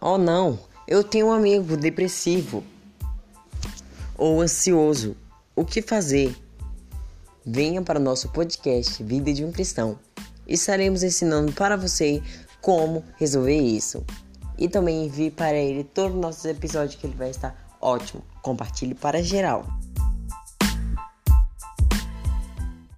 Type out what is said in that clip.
Oh não, eu tenho um amigo depressivo ou ansioso. O que fazer? Venha para o nosso podcast Vida de um Cristão. Estaremos ensinando para você como resolver isso. E também envie para ele todos os nossos episódios que ele vai estar ótimo. Compartilhe para geral.